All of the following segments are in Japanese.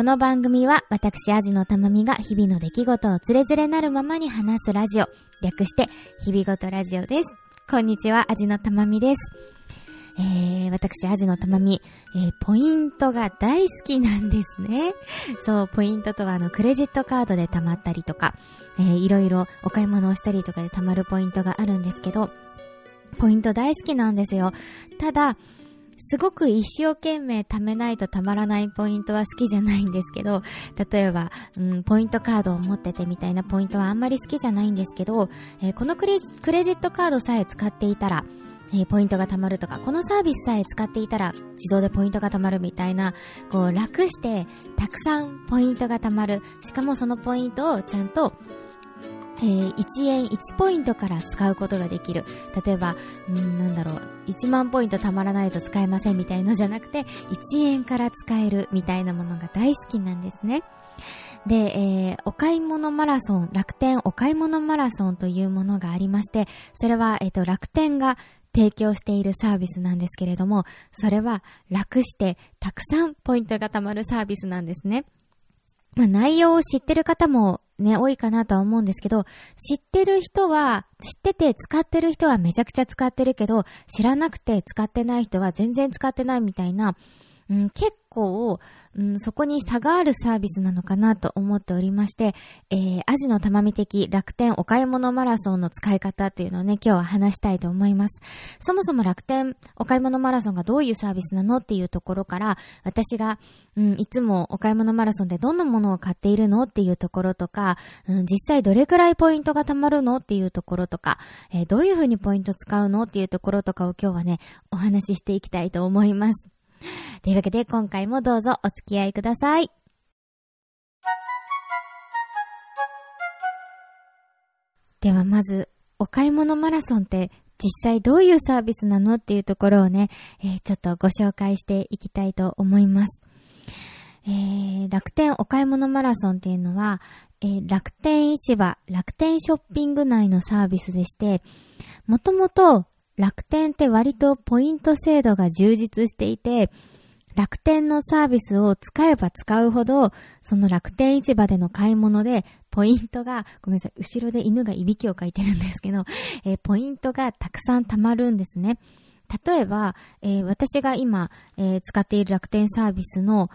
この番組は私、アジのたまみが日々の出来事をつれづれなるままに話すラジオ。略して、日々ごとラジオです。こんにちは、アジのたまみです。えー、私、アジのたまみ、えー、ポイントが大好きなんですね。そう、ポイントとは、あの、クレジットカードで貯まったりとか、えー、いろいろお買い物をしたりとかで貯まるポイントがあるんですけど、ポイント大好きなんですよ。ただ、すごく一生懸命貯めないとたまらないポイントは好きじゃないんですけど、例えば、うん、ポイントカードを持っててみたいなポイントはあんまり好きじゃないんですけど、えー、このクレクレジットカードさえ使っていたら、え、ポイントが貯まるとか、このサービスさえ使っていたら自動でポイントが貯まるみたいな、こう楽してたくさんポイントが貯まる。しかもそのポイントをちゃんとえー、1円1ポイントから使うことができる。例えば、んなんだろう、1万ポイント貯まらないと使えませんみたいのじゃなくて、1円から使えるみたいなものが大好きなんですね。で、えー、お買い物マラソン、楽天お買い物マラソンというものがありまして、それは、えっ、ー、と、楽天が提供しているサービスなんですけれども、それは楽してたくさんポイントが貯まるサービスなんですね。まあ、内容を知ってる方もね、多いかなとは思うんですけど、知ってる人は、知ってて使ってる人はめちゃくちゃ使ってるけど、知らなくて使ってない人は全然使ってないみたいな、うん、結構、うん、そこに差があるサービスなのかなと思っておりまして、えー、アジのたまみ的楽天お買い物マラソンの使い方っていうのをね、今日は話したいと思います。そもそも楽天お買い物マラソンがどういうサービスなのっていうところから、私が、うん、いつもお買い物マラソンでどんなものを買っているのっていうところとか、うん、実際どれくらいポイントが貯まるのっていうところとか、えー、どういうふうにポイント使うのっていうところとかを今日はね、お話ししていきたいと思います。というわけで今回もどうぞお付き合いください。ではまず、お買い物マラソンって実際どういうサービスなのっていうところをね、えー、ちょっとご紹介していきたいと思います。えー、楽天お買い物マラソンっていうのは、えー、楽天市場、楽天ショッピング内のサービスでして、もともと楽天って割とポイント制度が充実していて、楽天のサービスを使えば使うほど、その楽天市場での買い物で、ポイントが、ごめんなさい、後ろで犬がいびきをかいてるんですけど、えー、ポイントがたくさん貯まるんですね。例えば、えー、私が今、えー、使っている楽天サービスの、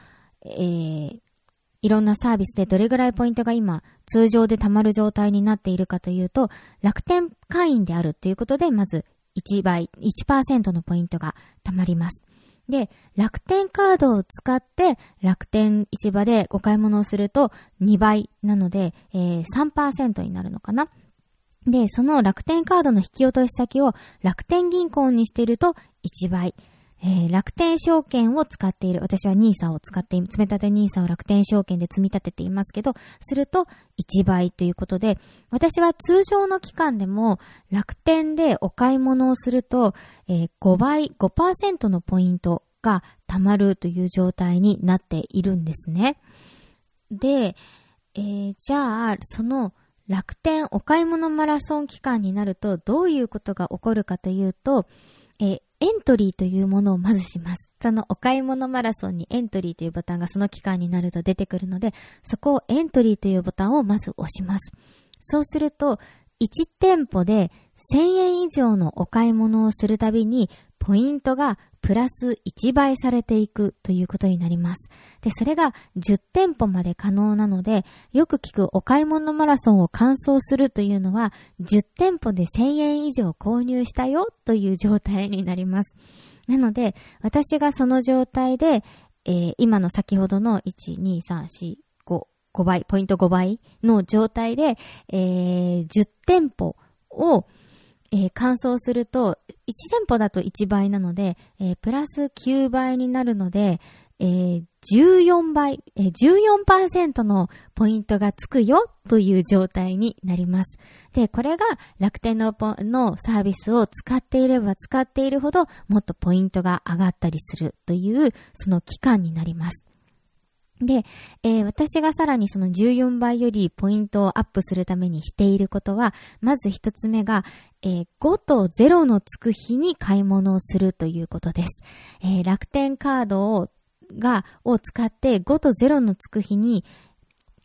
え、いろんなサービスでどれぐらいポイントが今通常で貯まる状態になっているかというと、楽天会員であるということで、まず1倍、1%のポイントが貯まります。で、楽天カードを使って楽天市場でお買い物をすると2倍なので、えー、3%になるのかな。で、その楽天カードの引き落とし先を楽天銀行にしていると1倍。えー、楽天証券を使っている。私は NISA を使って、積み立て NISA を楽天証券で積み立てていますけど、すると1倍ということで、私は通常の期間でも楽天でお買い物をすると、えー、5倍、5%のポイントが貯まるという状態になっているんですね。で、えー、じゃあ、その楽天お買い物マラソン期間になるとどういうことが起こるかというと、えー、エントリーというものをまずします。そのお買い物マラソンにエントリーというボタンがその期間になると出てくるので、そこをエントリーというボタンをまず押します。そうすると、1店舗で1000円以上のお買い物をするたびに、ポイントがプラス1倍されていくということになります。で、それが10店舗まで可能なので、よく聞くお買い物マラソンを完走するというのは、10店舗で1000円以上購入したよという状態になります。なので、私がその状態で、えー、今の先ほどの1、2、3、4、5、5倍、ポイント5倍の状態で、えー、10店舗を、えー、乾燥すると、1店舗だと1倍なので、えー、プラス9倍になるので、えー、14倍、えー、14%のポイントがつくよという状態になります。で、これが楽天ののサービスを使っていれば使っているほどもっとポイントが上がったりするというその期間になります。で、えー、私がさらにその14倍よりポイントをアップするためにしていることは、まず一つ目が、えー、5と0のつく日に買い物をするということです。えー、楽天カードをが、を使って5と0のつく日に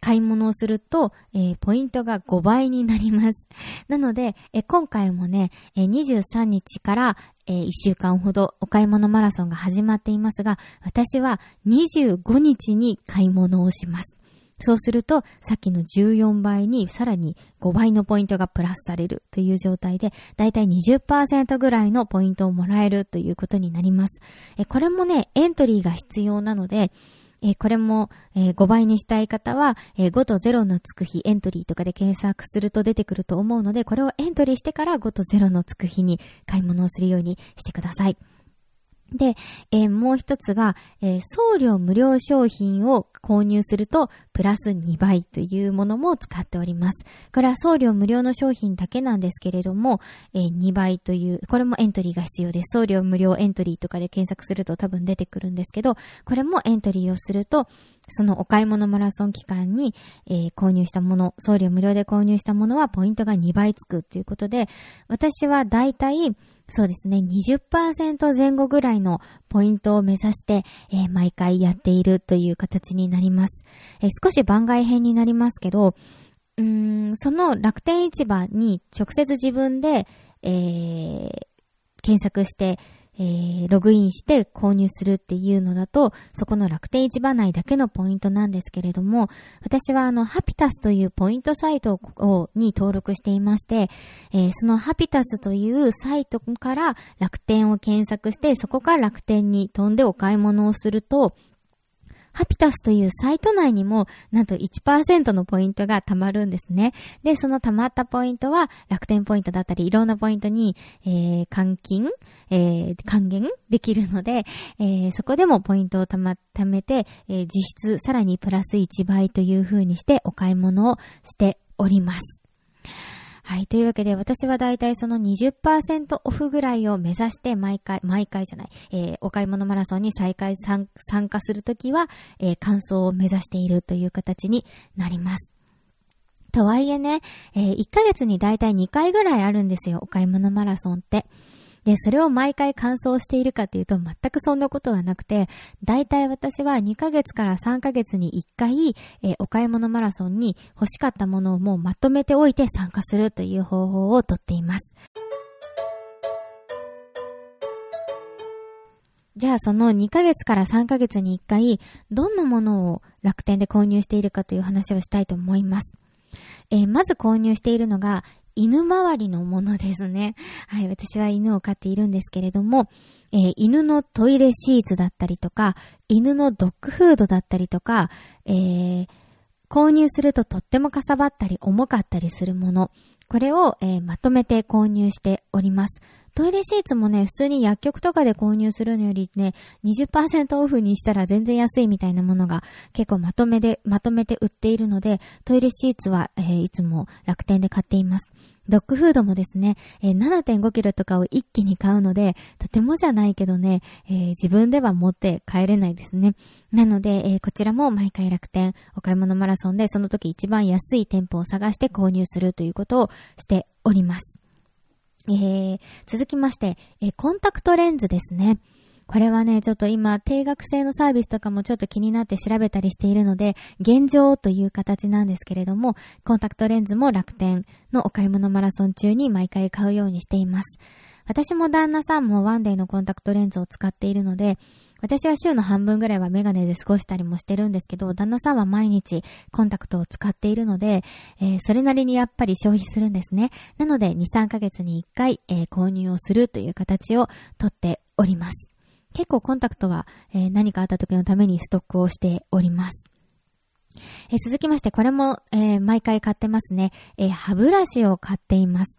買い物をすると、えー、ポイントが5倍になります。なので、え、今回もね、え、23日から、え1週間ほどお買い物マラソンが始まっていますが、私は25日に買い物をします。そうすると、さっきの14倍にさらに5倍のポイントがプラスされるという状態で、だいたい20%ぐらいのポイントをもらえるということになります。えこれもね、エントリーが必要なので、えこれも、え5倍にしたい方は、え5と0のつく日エントリーとかで検索すると出てくると思うので、これをエントリーしてから5と0のつく日に買い物をするようにしてください。で、えー、もう一つが、えー、送料無料商品を購入すると、プラス2倍というものも使っております。これは送料無料の商品だけなんですけれども、えー、2倍という、これもエントリーが必要です。送料無料エントリーとかで検索すると多分出てくるんですけど、これもエントリーをすると、そのお買い物マラソン期間に、えー、購入したもの、送料無料で購入したものはポイントが2倍つくということで、私はだいたい、そうですね、20%前後ぐらいのポイントを目指して、えー、毎回やっているという形になります。えー、少少し番外編になりますけど、うーん、その楽天市場に直接自分で、えー、検索して、えー、ログインして購入するっていうのだと、そこの楽天市場内だけのポイントなんですけれども、私はあの、ハピタスというポイントサイトをに登録していまして、えー、そのハピタスというサイトから楽天を検索して、そこから楽天に飛んでお買い物をすると、ハピタスというサイト内にも、なんと1%のポイントが貯まるんですね。で、その貯まったポイントは、楽天ポイントだったり、いろんなポイントに、えー、換金、えー、還元できるので、えー、そこでもポイントをたま、貯めて、えー、実質さらにプラス1倍という風にしてお買い物をしております。はい。というわけで、私はだいたいその20%オフぐらいを目指して毎回、毎回じゃない、えー、お買い物マラソンに再開参加するときは、えー、完走を目指しているという形になります。とはいえね、えー、1ヶ月にだいたい2回ぐらいあるんですよ、お買い物マラソンって。で、それを毎回完走しているかというと全くそんなことはなくて、大体私は2ヶ月から3ヶ月に1回、えー、お買い物マラソンに欲しかったものをもうまとめておいて参加するという方法をとっています。じゃあその2ヶ月から3ヶ月に1回、どんなものを楽天で購入しているかという話をしたいと思います。えー、まず購入しているのが、犬周りのものですね。はい、私は犬を飼っているんですけれども、えー、犬のトイレシーツだったりとか、犬のドッグフードだったりとか、えー、購入するととってもかさばったり重かったりするもの、これを、えー、まとめて購入しております。トイレシーツもね、普通に薬局とかで購入するのよりね、20%オフにしたら全然安いみたいなものが結構まとめで、まとめて売っているので、トイレシーツは、えー、いつも楽天で買っています。ドッグフードもですね、え、7.5キロとかを一気に買うので、とてもじゃないけどね、えー、自分では持って帰れないですね。なので、えー、こちらも毎回楽天お買い物マラソンでその時一番安い店舗を探して購入するということをしております。えー、続きまして、え、コンタクトレンズですね。これはね、ちょっと今、定額制のサービスとかもちょっと気になって調べたりしているので、現状という形なんですけれども、コンタクトレンズも楽天のお買い物マラソン中に毎回買うようにしています。私も旦那さんもワンデーのコンタクトレンズを使っているので、私は週の半分ぐらいはメガネで過ごしたりもしてるんですけど、旦那さんは毎日コンタクトを使っているので、えー、それなりにやっぱり消費するんですね。なので、2、3ヶ月に1回、えー、購入をするという形をとっております。結構コンタクトは、えー、何かあった時のためにストックをしております。えー、続きまして、これも、えー、毎回買ってますね。え歯ブラシを買っています。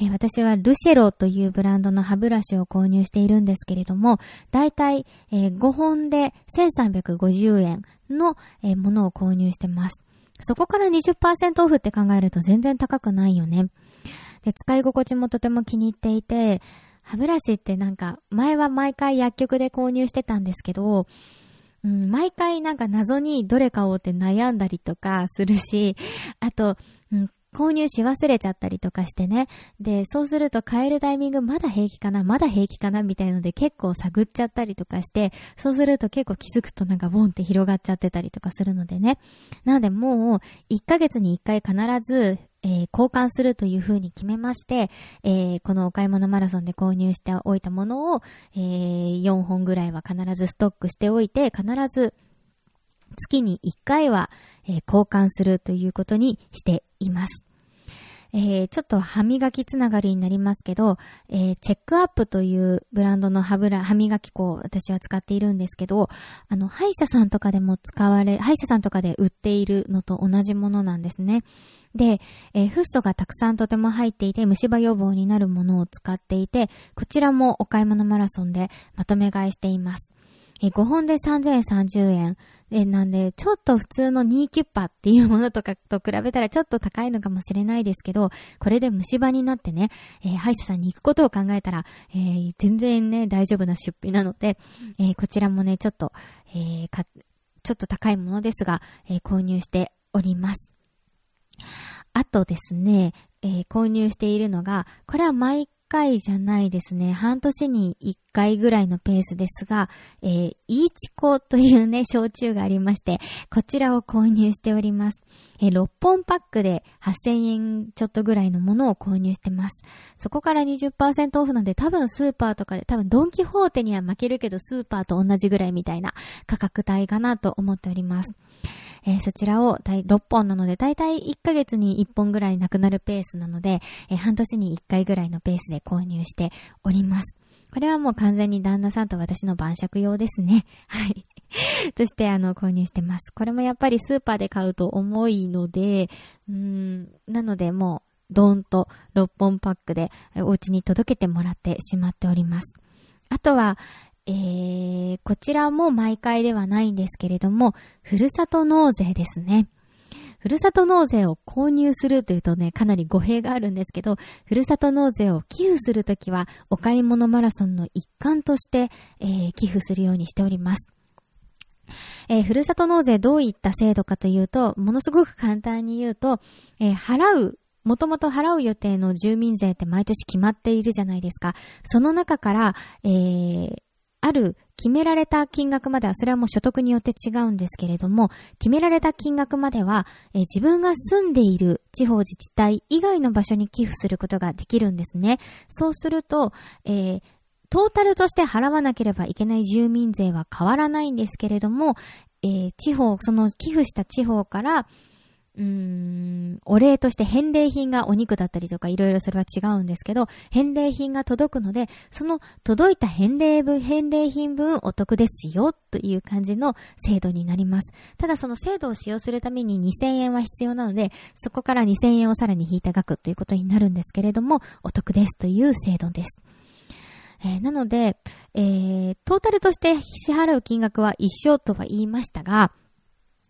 え私はルシェロというブランドの歯ブラシを購入しているんですけれども、だいたい、え5本で1350円の、えものを購入してます。そこから20%オフって考えると全然高くないよね。で、使い心地もとても気に入っていて、歯ブラシってなんか、前は毎回薬局で購入してたんですけど、うん、毎回なんか謎にどれ買おうって悩んだりとかするし、あと、うん、購入し忘れちゃったりとかしてね。で、そうすると買えるタイミングまだ平気かなまだ平気かなみたいので結構探っちゃったりとかして、そうすると結構気づくとなんかボンって広がっちゃってたりとかするのでね。なのでもう、1ヶ月に1回必ず、えー、交換するというふうに決めまして、えー、このお買い物マラソンで購入しておいたものを、えー、4本ぐらいは必ずストックしておいて、必ず月に1回は、え、交換するということにしています。えー、ちょっと歯磨きつながりになりますけど、えー、チェックアップというブランドの歯ブラ、歯磨き粉を私は使っているんですけど、あの、歯医者さんとかでも使われ、歯医者さんとかで売っているのと同じものなんですね。で、えー、フッ素がたくさんとても入っていて虫歯予防になるものを使っていて、こちらもお買い物マラソンでまとめ買いしています。え5本で3030円。えなんで、ちょっと普通のニーキュッパっていうものとかと比べたらちょっと高いのかもしれないですけど、これで虫歯になってね、えー、歯医者さんに行くことを考えたら、えー、全然ね、大丈夫な出費なので、えー、こちらもね、ちょっと、えー、か、ちょっと高いものですが、え、購入しております。あとですね、え、購入しているのが、これは毎回じゃないですね。半年に1回ぐらいのペースですが、えー、イーチコというね、焼酎がありまして、こちらを購入しております。えー、6本パックで8000円ちょっとぐらいのものを購入してます。そこから20%オフなんで多分スーパーとかで、多分ドンキホーテには負けるけどスーパーと同じぐらいみたいな価格帯かなと思っております。えー、そちらを6本なので、だいたい1ヶ月に1本ぐらいなくなるペースなので、えー、半年に1回ぐらいのペースで購入しております。これはもう完全に旦那さんと私の晩酌用ですね。はい。としてあの購入してます。これもやっぱりスーパーで買うと重いので、うん、なのでもうドーンと6本パックでお家に届けてもらってしまっております。あとは、えー、こちらも毎回ではないんですけれども、ふるさと納税ですね。ふるさと納税を購入するというとね、かなり語弊があるんですけど、ふるさと納税を寄付するときは、お買い物マラソンの一環として、えー、寄付するようにしております。えー、ふるさと納税どういった制度かというと、ものすごく簡単に言うと、えー、払うもともと払う予定の住民税って毎年決まっているじゃないですか。その中から、えー、ある決められた金額までは、それはもう所得によって違うんですけれども、決められた金額までは、え自分が住んでいる地方自治体以外の場所に寄付することができるんですね。そうすると、えー、トータルとして払わなければいけない住民税は変わらないんですけれども、えー、地方、その寄付した地方から、うーん、お礼として返礼品がお肉だったりとかいろいろそれは違うんですけど、返礼品が届くので、その届いた返礼分、返礼品分お得ですよという感じの制度になります。ただその制度を使用するために2000円は必要なので、そこから2000円をさらに引いた額ということになるんですけれども、お得ですという制度です。えー、なので、えー、トータルとして支払う金額は一緒とは言いましたが、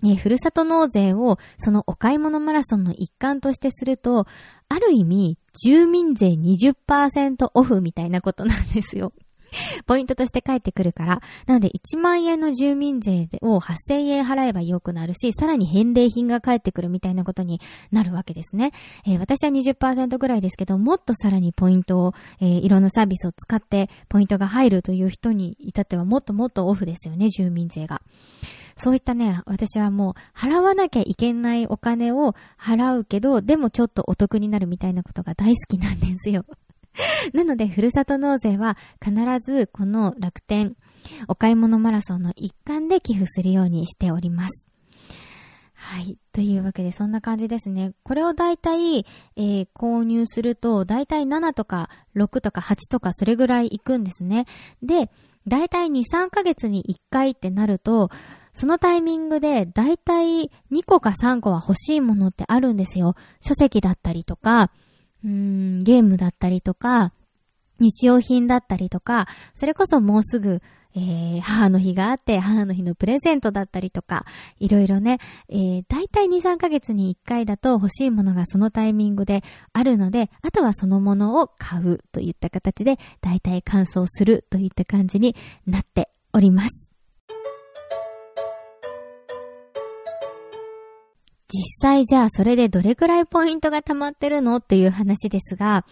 えふるさと納税をそのお買い物マラソンの一環としてすると、ある意味、住民税20%オフみたいなことなんですよ。ポイントとして返ってくるから。なので、1万円の住民税を8000円払えばよくなるし、さらに返礼品が返ってくるみたいなことになるわけですね。えー、私は20%ぐらいですけど、もっとさらにポイントを、えー、いろんなサービスを使ってポイントが入るという人に至ってはもっともっとオフですよね、住民税が。そういったね、私はもう払わなきゃいけないお金を払うけど、でもちょっとお得になるみたいなことが大好きなんですよ。なので、ふるさと納税は必ずこの楽天お買い物マラソンの一環で寄付するようにしております。はい。というわけで、そんな感じですね。これをだいたい、えー、購入すると、だいたい7とか6とか8とかそれぐらい行くんですね。で、だいたい2、3ヶ月に1回ってなると、そのタイミングでだいたい2個か3個は欲しいものってあるんですよ。書籍だったりとか、うーん、ゲームだったりとか、日用品だったりとか、それこそもうすぐ、えー、母の日があって、母の日のプレゼントだったりとか、いろいろね、えー、だいたい2、3ヶ月に1回だと欲しいものがそのタイミングであるので、あとはそのものを買うといった形で、だいたい乾燥するといった感じになっております。実際じゃあそれでどれくらいポイントが溜まってるのっていう話ですが、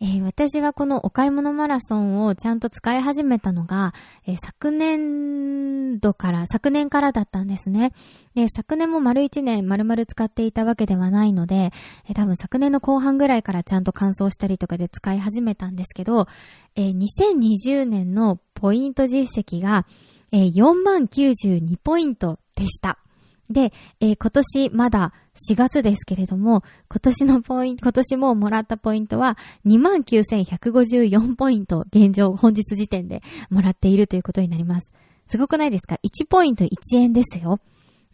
えー、私はこのお買い物マラソンをちゃんと使い始めたのが、えー、昨年度から、昨年からだったんですね。で、昨年も丸1年丸々使っていたわけではないので、えー、多分昨年の後半ぐらいからちゃんと乾燥したりとかで使い始めたんですけど、え2020年のポイント実績が、え4万92ポイントでした。で、えー、今年まだ4月ですけれども、今年のポイント、今年ももらったポイントは29,154ポイント、現状、本日時点でもらっているということになります。すごくないですか ?1 ポイント1円ですよ。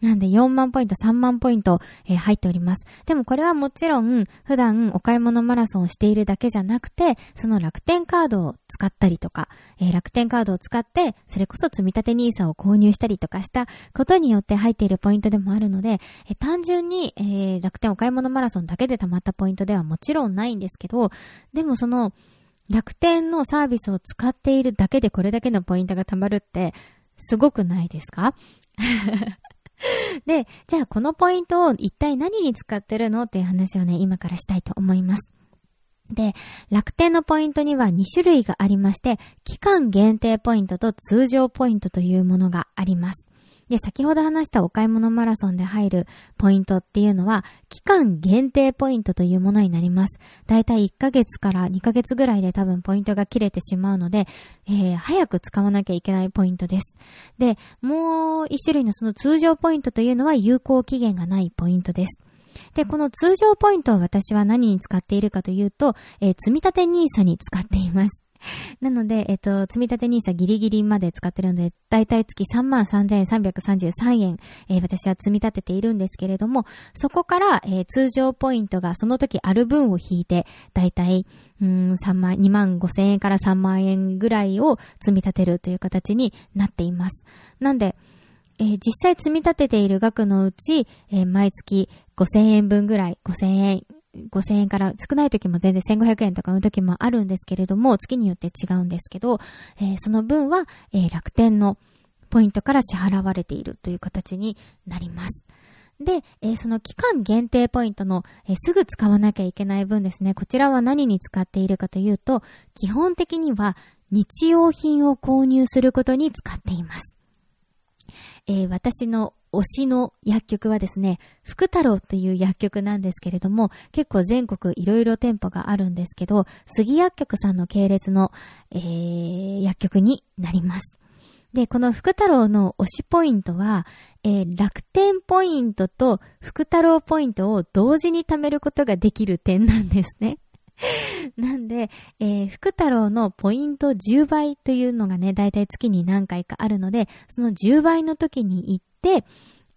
なんで4万ポイント、3万ポイント、えー、入っております。でもこれはもちろん、普段お買い物マラソンをしているだけじゃなくて、その楽天カードを使ったりとか、えー、楽天カードを使って、それこそ積立 NISA を購入したりとかしたことによって入っているポイントでもあるので、えー、単純に、えー、楽天お買い物マラソンだけで溜まったポイントではもちろんないんですけど、でもその、楽天のサービスを使っているだけでこれだけのポイントが溜まるって、すごくないですか？で、じゃあこのポイントを一体何に使ってるのっていう話をね、今からしたいと思います。で、楽天のポイントには2種類がありまして、期間限定ポイントと通常ポイントというものがあります。で、先ほど話したお買い物マラソンで入るポイントっていうのは、期間限定ポイントというものになります。だいたい1ヶ月から2ヶ月ぐらいで多分ポイントが切れてしまうので、えー、早く使わなきゃいけないポイントです。で、もう一種類のその通常ポイントというのは有効期限がないポイントです。で、この通常ポイントを私は何に使っているかというと、えー、積立 NISA に使っています。なので、えっと、積立 NISA ギリギリまで使ってるので、だいたい月33,333円、えー、私は積み立てているんですけれども、そこから、えー、通常ポイントがその時ある分を引いて、だいたい、うん、3万、2万5千円から3万円ぐらいを積み立てるという形になっています。なんで、えー、実際積み立てている額のうち、えー、毎月5000円分ぐらい、5000円5000円から少ない時も全然1500円とかの時もあるんですけれども、月によって違うんですけど、えー、その分は、えー、楽天のポイントから支払われているという形になります。で、えー、その期間限定ポイントの、えー、すぐ使わなきゃいけない分ですね、こちらは何に使っているかというと、基本的には日用品を購入することに使っています。えー、私の推しの薬局はですね、福太郎という薬局なんですけれども、結構全国いろいろ店舗があるんですけど、杉薬局さんの系列の、えー、薬局になります。で、この福太郎の推しポイントは、えー、楽天ポイントと福太郎ポイントを同時に貯めることができる点なんですね。なんで、えー、福太郎のポイント10倍というのがね、だいたい月に何回かあるので、その10倍の時に行って、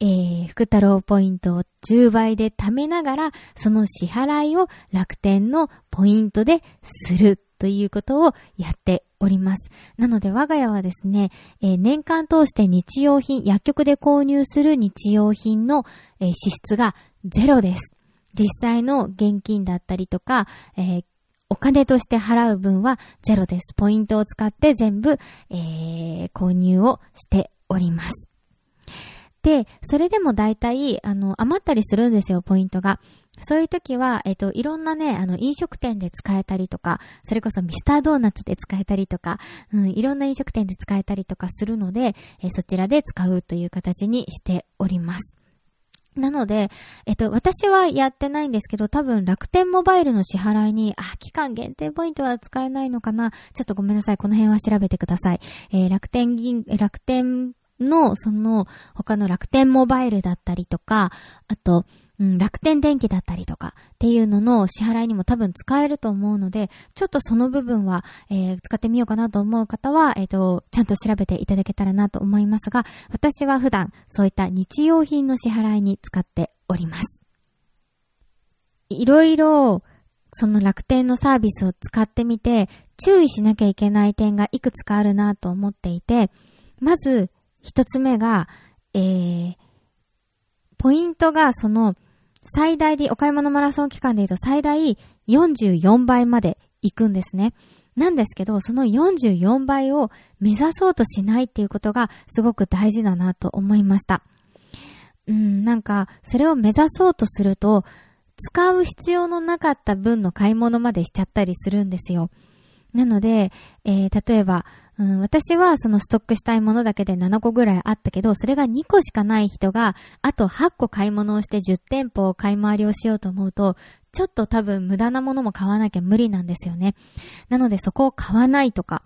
えー、福太郎ポイントを10倍で貯めながら、その支払いを楽天のポイントでするということをやっております。なので我が家はですね、えー、年間通して日用品、薬局で購入する日用品の、えー、支出がゼロです。実際の現金だったりとか、えー、お金として払う分はゼロです。ポイントを使って全部、え、購入をしております。で、それでも大体、あの、余ったりするんですよ、ポイントが。そういう時は、えっと、いろんなね、あの、飲食店で使えたりとか、それこそミスタードーナツで使えたりとか、うん、いろんな飲食店で使えたりとかするので、えそちらで使うという形にしております。なので、えっと、私はやってないんですけど、多分楽天モバイルの支払いに、あ、期間限定ポイントは使えないのかなちょっとごめんなさい。この辺は調べてください。えー、楽天銀、楽天の、その、他の楽天モバイルだったりとか、あと、うん、楽天電気だったりとかっていうのの支払いにも多分使えると思うので、ちょっとその部分は、えー、使ってみようかなと思う方は、えっ、ー、と、ちゃんと調べていただけたらなと思いますが、私は普段そういった日用品の支払いに使っております。いろいろ、その楽天のサービスを使ってみて、注意しなきゃいけない点がいくつかあるなと思っていて、まず、一つ目が、えー、ポイントがその、最大で、お買い物マラソン期間で言うと最大44倍まで行くんですね。なんですけど、その44倍を目指そうとしないっていうことがすごく大事だなと思いました。うん、なんか、それを目指そうとすると、使う必要のなかった分の買い物までしちゃったりするんですよ。なので、えー、例えば、うん、私はそのストックしたいものだけで7個ぐらいあったけど、それが2個しかない人が、あと8個買い物をして10店舗を買い回りをしようと思うと、ちょっと多分無駄なものも買わなきゃ無理なんですよね。なのでそこを買わないとか、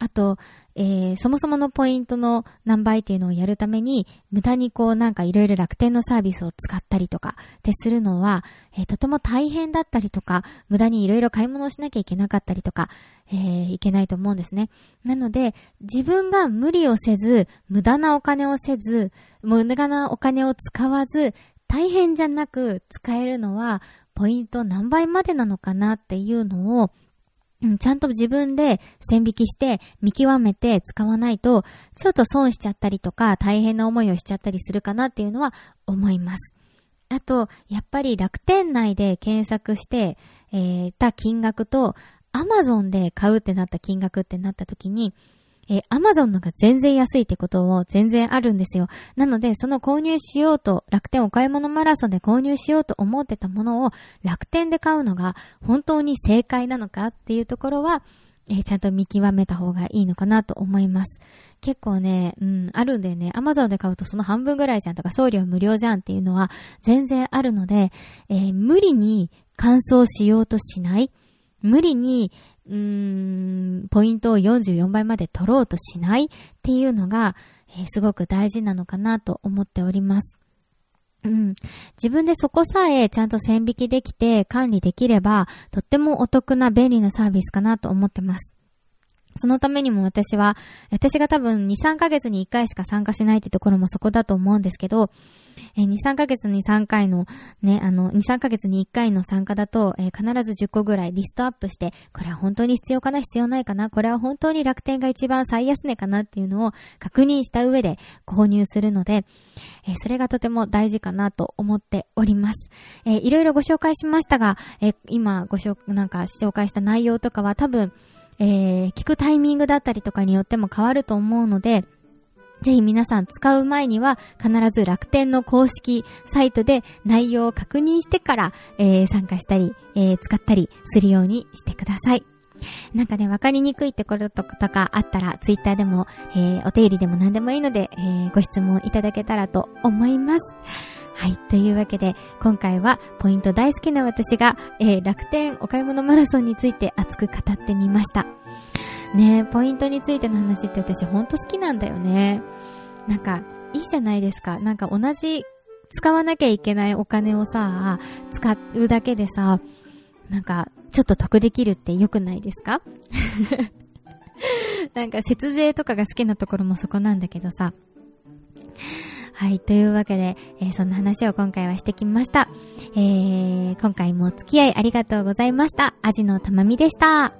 あと、えー、そもそものポイントの何倍っていうのをやるために、無駄にこうなんかいろいろ楽天のサービスを使ったりとかってするのは、えー、とても大変だったりとか、無駄にいろいろ買い物をしなきゃいけなかったりとか、えー、いけないと思うんですね。なので、自分が無理をせず、無駄なお金をせず、無駄なお金を使わず、大変じゃなく使えるのは、ポイント何倍までなのかなっていうのを、うん、ちゃんと自分で線引きして見極めて使わないと、ちょっと損しちゃったりとか大変な思いをしちゃったりするかなっていうのは思います。あと、やっぱり楽天内で検索して、えー、た金額と、アマゾンで買うってなった金額ってなった時に、えー、アマゾンのが全然安いってことも全然あるんですよ。なので、その購入しようと、楽天お買い物マラソンで購入しようと思ってたものを楽天で買うのが本当に正解なのかっていうところは、えー、ちゃんと見極めた方がいいのかなと思います。結構ね、うん、あるんでね、アマゾンで買うとその半分ぐらいじゃんとか送料無料じゃんっていうのは全然あるので、えー、無理に乾燥しようとしない。無理に、うーん、ポイントを44倍まで取ろうとしないっていうのが、えー、すごく大事なのかなと思っております。うん。自分でそこさえちゃんと線引きできて管理できれば、とってもお得な便利なサービスかなと思ってます。そのためにも私は、私が多分2、3ヶ月に1回しか参加しないってところもそこだと思うんですけど、えー、2、3ヶ月に3回の、ね、あの、2、3ヶ月に1回の参加だと、えー、必ず10個ぐらいリストアップして、これは本当に必要かな、必要ないかな、これは本当に楽天が一番最安値かなっていうのを確認した上で購入するので、えー、それがとても大事かなと思っております。えー、いろいろご紹介しましたが、えー、今ご紹、なんか紹介した内容とかは多分、えー、聞くタイミングだったりとかによっても変わると思うので、ぜひ皆さん使う前には必ず楽天の公式サイトで内容を確認してから、えー、参加したり、えー、使ったりするようにしてください。なんかね、わかりにくいってこととかあったら、ツイッターでも、えー、お手入りでも何でもいいので、えー、ご質問いただけたらと思います。はい。というわけで、今回はポイント大好きな私が、えー、楽天お買い物マラソンについて熱く語ってみました。ねポイントについての話って私ほんと好きなんだよね。なんか、いいじゃないですか。なんか同じ使わなきゃいけないお金をさ、使うだけでさ、なんか、ちょっと得できるって良くないですか？なんか節税とかが好きなところもそこなんだけどさ。はい。というわけで、えー、そんな話を今回はしてきました。えー、今回もお付き合いありがとうございました。アジのたまみでした。